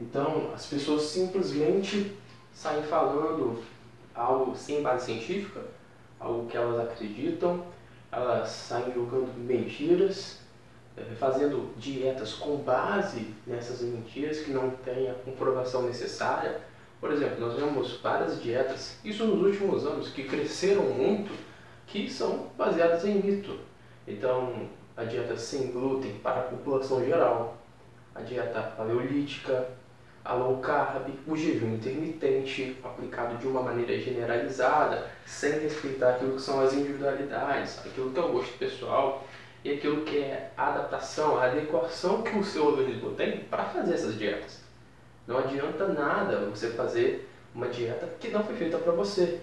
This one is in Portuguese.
Então, as pessoas simplesmente saem falando algo sem base científica, algo que elas acreditam, elas saem jogando mentiras, eh, fazendo dietas com base nessas mentiras que não têm a comprovação necessária. Por exemplo, nós vemos várias dietas, isso nos últimos anos, que cresceram muito, que são baseadas em mito. Então, a dieta sem glúten para a população geral, a dieta paleolítica, a low carb, o jejum intermitente aplicado de uma maneira generalizada, sem respeitar aquilo que são as individualidades, aquilo que é o gosto pessoal e aquilo que é a adaptação, a adequação que o seu organismo tem para fazer essas dietas. Não adianta nada você fazer uma dieta que não foi feita para você.